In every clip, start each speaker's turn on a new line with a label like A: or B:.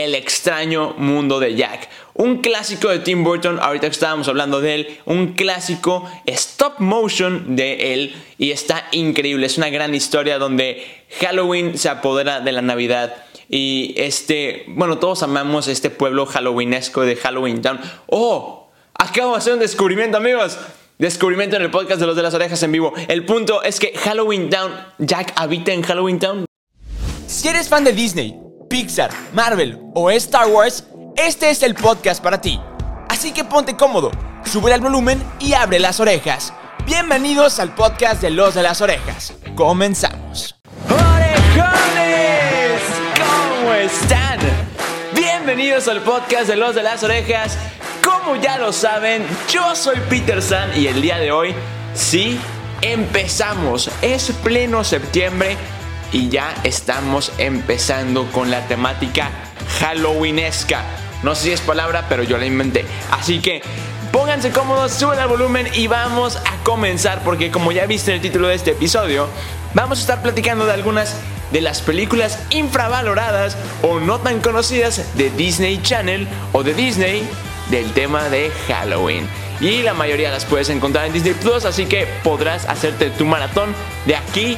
A: El extraño mundo de Jack. Un clásico de Tim Burton, ahorita estábamos hablando de él, un clásico stop motion de él y está increíble, es una gran historia donde Halloween se apodera de la Navidad y este, bueno, todos amamos este pueblo halloweenesco de Halloween Town. ¡Oh! Acabo de hacer un descubrimiento, amigos. Descubrimiento en el podcast de los de las orejas en vivo. El punto es que Halloween Town, Jack habita en Halloween Town.
B: Si eres fan de Disney, Pixar, Marvel o Star Wars, este es el podcast para ti. Así que ponte cómodo, sube el volumen y abre las orejas. Bienvenidos al podcast de los de las orejas. Comenzamos.
A: ¡Orejones! ¿Cómo están? Bienvenidos al podcast de los de las orejas. Como ya lo saben, yo soy Peter San y el día de hoy, sí, empezamos. Es pleno septiembre y ya estamos empezando con la temática halloweenesca. No sé si es palabra, pero yo la inventé. Así que pónganse cómodos, suben el volumen y vamos a comenzar porque como ya viste en el título de este episodio, vamos a estar platicando de algunas de las películas infravaloradas o no tan conocidas de Disney Channel o de Disney del tema de Halloween. Y la mayoría las puedes encontrar en Disney Plus, así que podrás hacerte tu maratón de aquí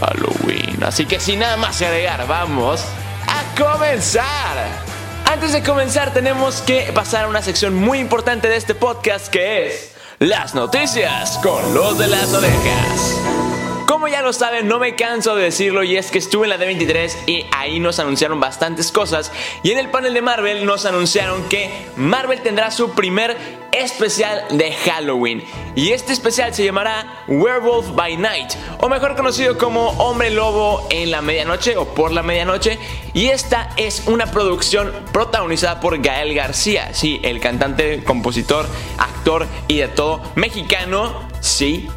A: Halloween. Así que sin nada más agregar, vamos a comenzar. Antes de comenzar tenemos que pasar a una sección muy importante de este podcast que es las noticias con los de las orejas. Como ya lo saben, no me canso de decirlo y es que estuve en la D23 y ahí nos anunciaron bastantes cosas. Y en el panel de Marvel nos anunciaron que Marvel tendrá su primer especial de Halloween. Y este especial se llamará Werewolf by Night o mejor conocido como Hombre Lobo en la medianoche o por la medianoche. Y esta es una producción protagonizada por Gael García, sí, el cantante, compositor, actor y de todo mexicano, sí,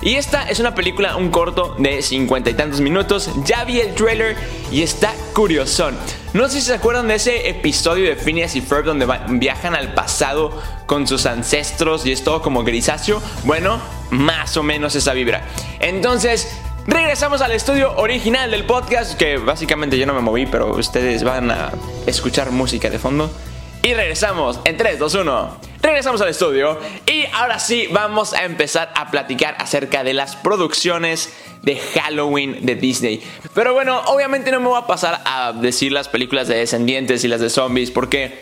A: Y esta es una película, un corto de cincuenta y tantos minutos. Ya vi el trailer y está curiosón. No sé si se acuerdan de ese episodio de Phineas y Ferb donde viajan al pasado con sus ancestros y es todo como grisáceo. Bueno, más o menos esa vibra. Entonces, Regresamos al estudio original del podcast, que básicamente yo no me moví, pero ustedes van a escuchar música de fondo. Y regresamos en 3, 2, 1. Regresamos al estudio y ahora sí vamos a empezar a platicar acerca de las producciones de Halloween de Disney. Pero bueno, obviamente no me voy a pasar a decir las películas de descendientes y las de zombies porque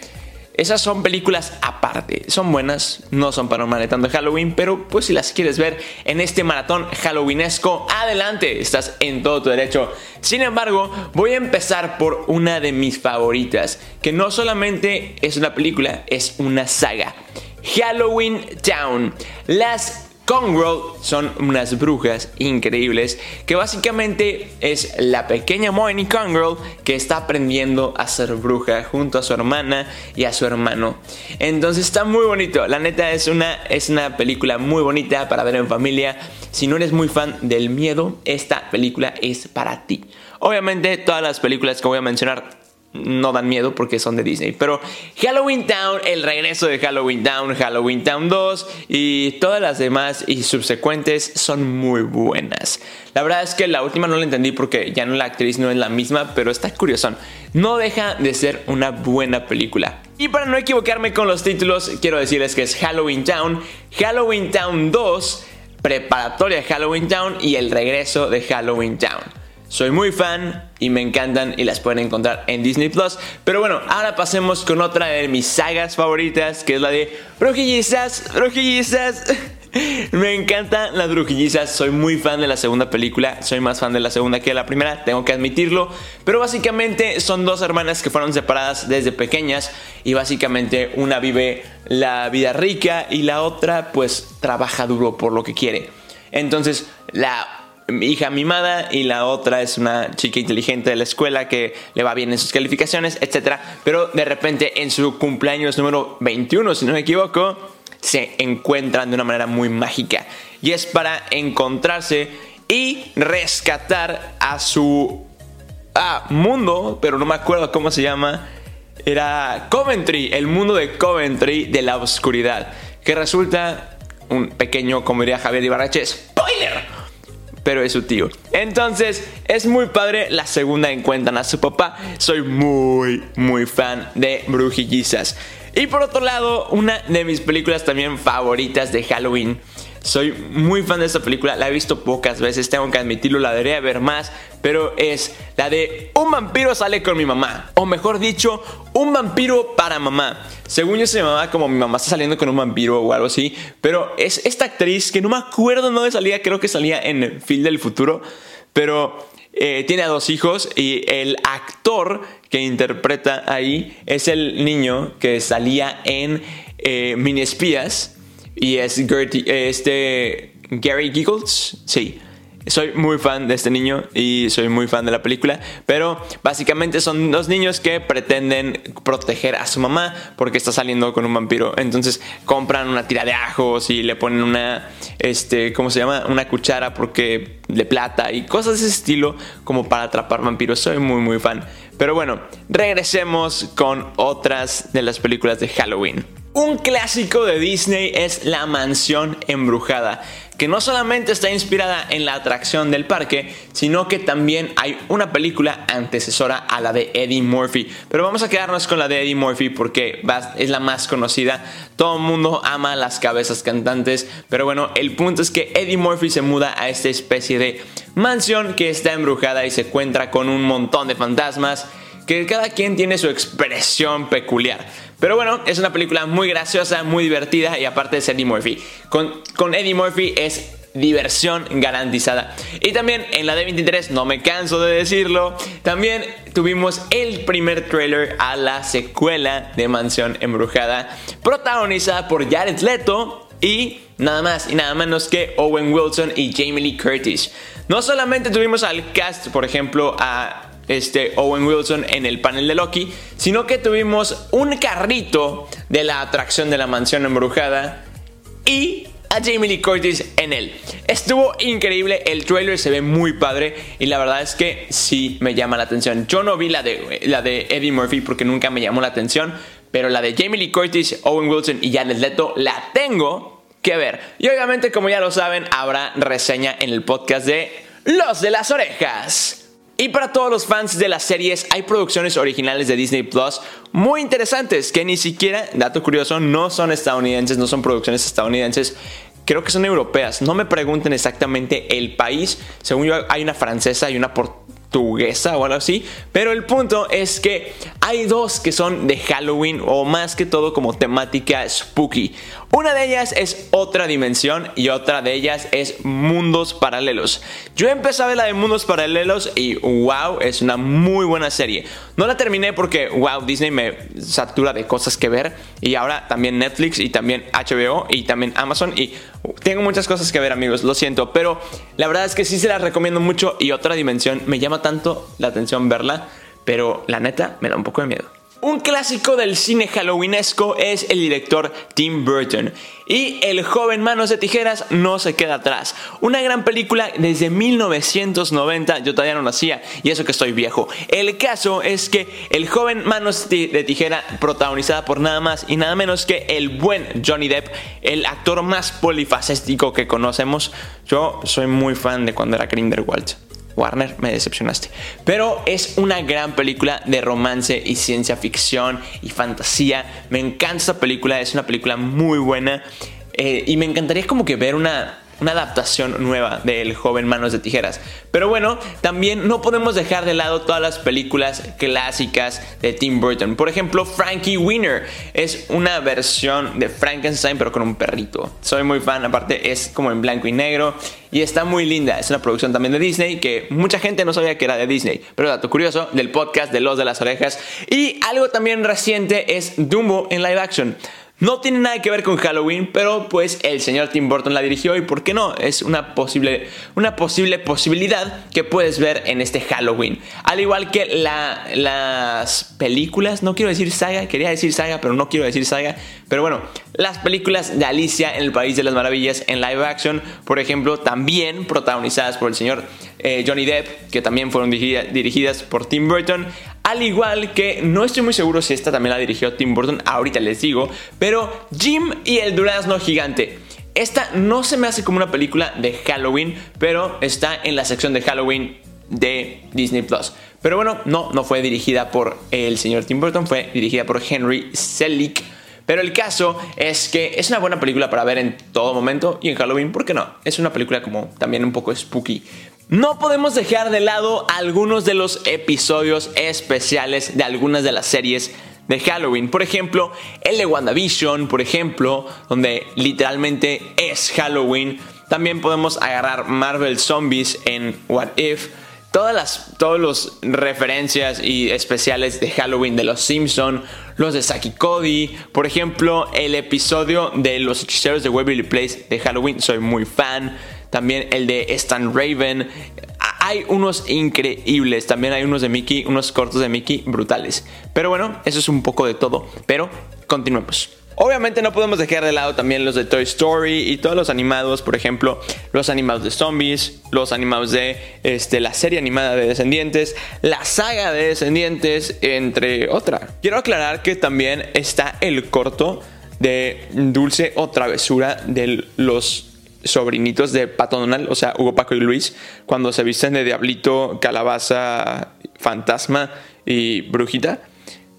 A: esas son películas aparte. Son buenas, no son para un maratón Halloween, pero pues si las quieres ver en este maratón halloweenesco, adelante, estás en todo tu derecho. Sin embargo, voy a empezar por una de mis favoritas, que no solamente es una película, es una saga. Halloween Town. Las Congrove son unas brujas increíbles que básicamente es la pequeña Moini Congrove que está aprendiendo a ser bruja junto a su hermana y a su hermano. Entonces está muy bonito, la neta es una, es una película muy bonita para ver en familia. Si no eres muy fan del miedo, esta película es para ti. Obviamente todas las películas que voy a mencionar no dan miedo porque son de Disney. Pero Halloween Town, el regreso de Halloween Town, Halloween Town 2 y todas las demás y subsecuentes son muy buenas. La verdad es que la última no la entendí porque ya no la actriz no es la misma, pero está curioso. No deja de ser una buena película. Y para no equivocarme con los títulos, quiero decirles que es Halloween Town, Halloween Town 2, preparatoria Halloween Town y el regreso de Halloween Town. Soy muy fan y me encantan y las pueden encontrar en Disney Plus. Pero bueno, ahora pasemos con otra de mis sagas favoritas, que es la de Brujillizas, Brujillizas. Me encantan las brujillizas, soy muy fan de la segunda película, soy más fan de la segunda que de la primera, tengo que admitirlo, pero básicamente son dos hermanas que fueron separadas desde pequeñas y básicamente una vive la vida rica y la otra pues trabaja duro por lo que quiere. Entonces la hija mimada y la otra es una chica inteligente de la escuela que le va bien en sus calificaciones, etc. Pero de repente en su cumpleaños número 21, si no me equivoco, se encuentran de una manera muy mágica. Y es para encontrarse y rescatar a su ah, mundo, pero no me acuerdo cómo se llama. Era Coventry, el mundo de Coventry de la oscuridad. Que resulta un pequeño, como diría Javier Ibarrache, spoiler pero es su tío. Entonces, es muy padre. La segunda encuentran a su papá. Soy muy, muy fan de Brujillizas. Y por otro lado, una de mis películas también favoritas de Halloween soy muy fan de esta película, la he visto pocas veces, tengo que admitirlo, la debería ver más, pero es la de Un vampiro sale con mi mamá, o mejor dicho, Un vampiro para mamá. Según yo se llamaba como mi mamá está saliendo con un vampiro o algo así, pero es esta actriz que no me acuerdo dónde salía, creo que salía en Phil del Futuro, pero eh, tiene a dos hijos y el actor que interpreta ahí es el niño que salía en eh, Mini Espías y es este Gary Giggles, sí. Soy muy fan de este niño y soy muy fan de la película, pero básicamente son dos niños que pretenden proteger a su mamá porque está saliendo con un vampiro. Entonces compran una tira de ajos y le ponen una, este, ¿cómo se llama? Una cuchara porque de plata y cosas de ese estilo como para atrapar vampiros. Soy muy muy fan. Pero bueno, regresemos con otras de las películas de Halloween. Un clásico de Disney es La Mansión Embrujada, que no solamente está inspirada en la atracción del parque, sino que también hay una película antecesora a la de Eddie Murphy. Pero vamos a quedarnos con la de Eddie Murphy porque es la más conocida. Todo el mundo ama las cabezas cantantes, pero bueno, el punto es que Eddie Murphy se muda a esta especie de mansión que está embrujada y se encuentra con un montón de fantasmas que cada quien tiene su expresión peculiar. Pero bueno, es una película muy graciosa, muy divertida y aparte de Eddie Murphy. Con, con Eddie Murphy es diversión garantizada. Y también en la D23, no me canso de decirlo, también tuvimos el primer trailer a la secuela de Mansión Embrujada, protagonizada por Jared Leto y nada más y nada menos que Owen Wilson y Jamie Lee Curtis. No solamente tuvimos al cast, por ejemplo, a este, Owen Wilson en el panel de Loki, sino que tuvimos un carrito de la atracción de la mansión embrujada y a Jamie Lee Curtis en él. Estuvo increíble, el trailer se ve muy padre y la verdad es que sí me llama la atención. Yo no vi la de, la de Eddie Murphy porque nunca me llamó la atención, pero la de Jamie Lee Curtis, Owen Wilson y Janet Leto la tengo que ver. Y obviamente, como ya lo saben, habrá reseña en el podcast de Los de las Orejas. Y para todos los fans de las series, hay producciones originales de Disney Plus muy interesantes que ni siquiera, dato curioso, no son estadounidenses, no son producciones estadounidenses. Creo que son europeas. No me pregunten exactamente el país. Según yo, hay una francesa y una portuguesa o algo así. Pero el punto es que hay dos que son de Halloween o más que todo como temática spooky. Una de ellas es otra dimensión y otra de ellas es mundos paralelos. Yo empecé a ver la de mundos paralelos y wow, es una muy buena serie. No la terminé porque wow, Disney me satura de cosas que ver y ahora también Netflix y también HBO y también Amazon y tengo muchas cosas que ver amigos, lo siento, pero la verdad es que sí se las recomiendo mucho y otra dimensión me llama tanto la atención verla, pero la neta me da un poco de miedo. Un clásico del cine halloweenesco es el director Tim Burton. Y El joven Manos de Tijeras no se queda atrás. Una gran película desde 1990, yo todavía no nacía y eso que estoy viejo. El caso es que El joven Manos de Tijera, protagonizada por nada más y nada menos que el buen Johnny Depp, el actor más polifacético que conocemos. Yo soy muy fan de cuando era Grindelwald. Warner, me decepcionaste. Pero es una gran película de romance y ciencia ficción y fantasía. Me encanta esta película, es una película muy buena. Eh, y me encantaría como que ver una una adaptación nueva del joven Manos de Tijeras. Pero bueno, también no podemos dejar de lado todas las películas clásicas de Tim Burton. Por ejemplo, Frankie Winner es una versión de Frankenstein pero con un perrito. Soy muy fan, aparte es como en blanco y negro y está muy linda. Es una producción también de Disney que mucha gente no sabía que era de Disney. Pero dato curioso del podcast de Los de las Orejas. Y algo también reciente es Dumbo en live action. No tiene nada que ver con Halloween, pero pues el señor Tim Burton la dirigió y por qué no, es una posible, una posible posibilidad que puedes ver en este Halloween. Al igual que las películas, no quiero decir saga, quería decir saga, pero no quiero decir saga, pero bueno, las películas de Alicia en el País de las Maravillas en live action, por ejemplo, también protagonizadas por el señor eh, Johnny Depp, que también fueron dirigidas por Tim Burton. Al igual que no estoy muy seguro si esta también la dirigió Tim Burton, ahorita les digo, pero Jim y el durazno gigante. Esta no se me hace como una película de Halloween, pero está en la sección de Halloween de Disney Plus. Pero bueno, no, no fue dirigida por el señor Tim Burton, fue dirigida por Henry Selick. Pero el caso es que es una buena película para ver en todo momento y en Halloween, ¿por qué no? Es una película como también un poco spooky. No podemos dejar de lado algunos de los episodios especiales de algunas de las series de Halloween. Por ejemplo, el de WandaVision, por ejemplo, donde literalmente es Halloween. También podemos agarrar Marvel Zombies en What If todas las todos los referencias y especiales de Halloween de los Simpson, los de Saki Cody, por ejemplo, el episodio de los hechiceros de Waverly Place de Halloween, soy muy fan. También el de Stan Raven. Hay unos increíbles, también hay unos de Mickey, unos cortos de Mickey brutales. Pero bueno, eso es un poco de todo, pero continuemos. Obviamente no podemos dejar de lado también los de Toy Story y todos los animados, por ejemplo, los animados de zombies, los animados de este, la serie animada de Descendientes, la saga de Descendientes, entre otra. Quiero aclarar que también está el corto de Dulce o Travesura de los sobrinitos de Pato Donald, o sea, Hugo, Paco y Luis, cuando se visten de diablito, calabaza, fantasma y brujita.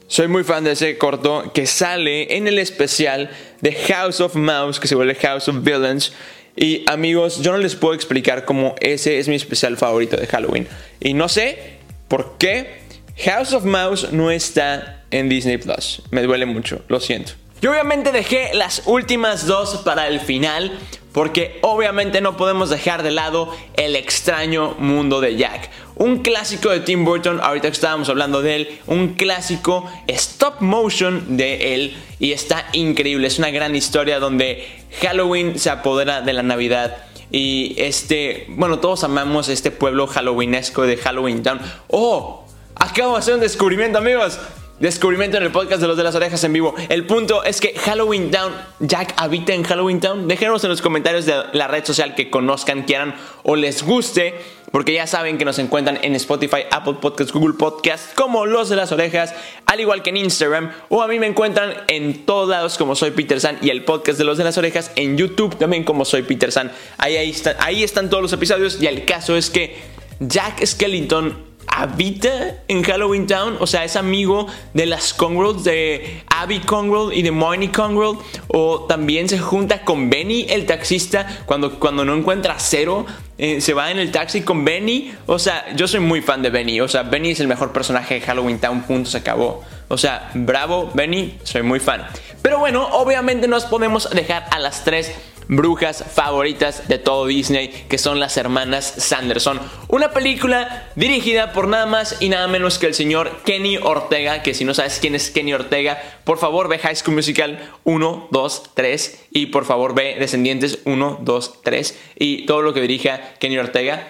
A: Soy muy fan de ese corto que sale en el especial de House of Mouse, que se vuelve House of Villains. Y amigos, yo no les puedo explicar cómo ese es mi especial favorito de Halloween. Y no sé por qué House of Mouse no está en Disney Plus. Me duele mucho, lo siento. Yo obviamente dejé las últimas dos para el final porque obviamente no podemos dejar de lado el extraño mundo de Jack. Un clásico de Tim Burton, ahorita estábamos hablando de él, un clásico stop motion de él y está increíble, es una gran historia donde Halloween se apodera de la Navidad. Y este, bueno, todos amamos este pueblo halloweenesco de Halloween Town. ¡Oh! Acabo de hacer un descubrimiento, amigos descubrimiento en el podcast de los de las orejas en vivo. El punto es que Halloween Town, Jack habita en Halloween Town. Déjenos en los comentarios de la red social que conozcan, quieran o les guste. Porque ya saben que nos encuentran en Spotify, Apple Podcasts, Google Podcasts, como los de las orejas, al igual que en Instagram. O a mí me encuentran en todos lados como soy Peter San y el podcast de los de las orejas en YouTube también como soy Peter San. Ahí, están, ahí están todos los episodios y el caso es que Jack Skellington habita en Halloween Town, o sea, es amigo de las Congrove, de Abby Congrove y de Mooney Congrove, o también se junta con Benny, el taxista, cuando, cuando no encuentra cero, eh, se va en el taxi con Benny, o sea, yo soy muy fan de Benny, o sea, Benny es el mejor personaje de Halloween Town, punto, se acabó. O sea, bravo, Benny, soy muy fan. Pero bueno, obviamente nos podemos dejar a las tres brujas favoritas de todo Disney, que son las hermanas Sanderson. Una película dirigida por nada más y nada menos que el señor Kenny Ortega, que si no sabes quién es Kenny Ortega, por favor ve High School Musical 1, 2, 3 y por favor ve Descendientes 1, 2, 3 y todo lo que dirija Kenny Ortega.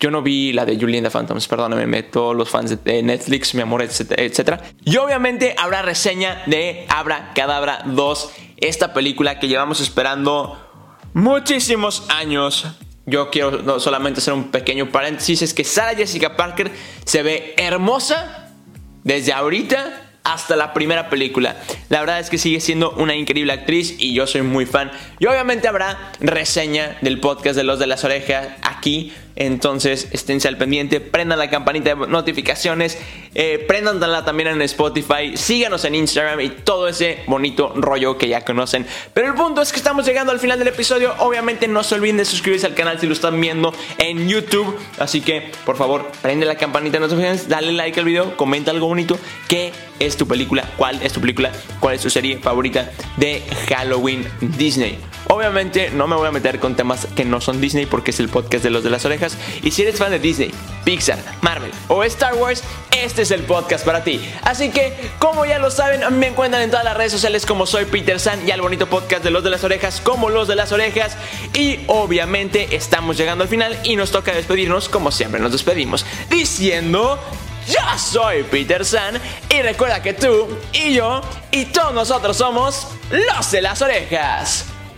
A: Yo no vi la de Julian the Phantoms, perdóname, todos los fans de Netflix, mi amor, etcétera, etcétera. Y obviamente habrá reseña de Abra Cadabra 2 esta película que llevamos esperando muchísimos años. Yo quiero solamente hacer un pequeño paréntesis, es que Sarah Jessica Parker se ve hermosa desde ahorita hasta la primera película. La verdad es que sigue siendo una increíble actriz y yo soy muy fan. Y obviamente habrá reseña del podcast de Los de las Orejas aquí. Entonces esténse al pendiente, prendan la campanita de notificaciones, eh, prendanla también en Spotify, síganos en Instagram y todo ese bonito rollo que ya conocen. Pero el punto es que estamos llegando al final del episodio. Obviamente no se olviden de suscribirse al canal si lo están viendo en YouTube. Así que por favor, prende la campanita de notificaciones, dale like al video, comenta algo bonito. ¿Qué es tu película? ¿Cuál es tu película? ¿Cuál es tu serie favorita de Halloween Disney? Obviamente no me voy a meter con temas que no son Disney porque es el podcast de los de las orejas. Y si eres fan de Disney, Pixar, Marvel o Star Wars, este es el podcast para ti. Así que, como ya lo saben, me encuentran en todas las redes sociales como soy Peter San y al bonito podcast de los de las orejas como los de las orejas. Y obviamente estamos llegando al final y nos toca despedirnos como siempre nos despedimos diciendo... Yo soy Peter San y recuerda que tú y yo y todos nosotros somos los de las orejas.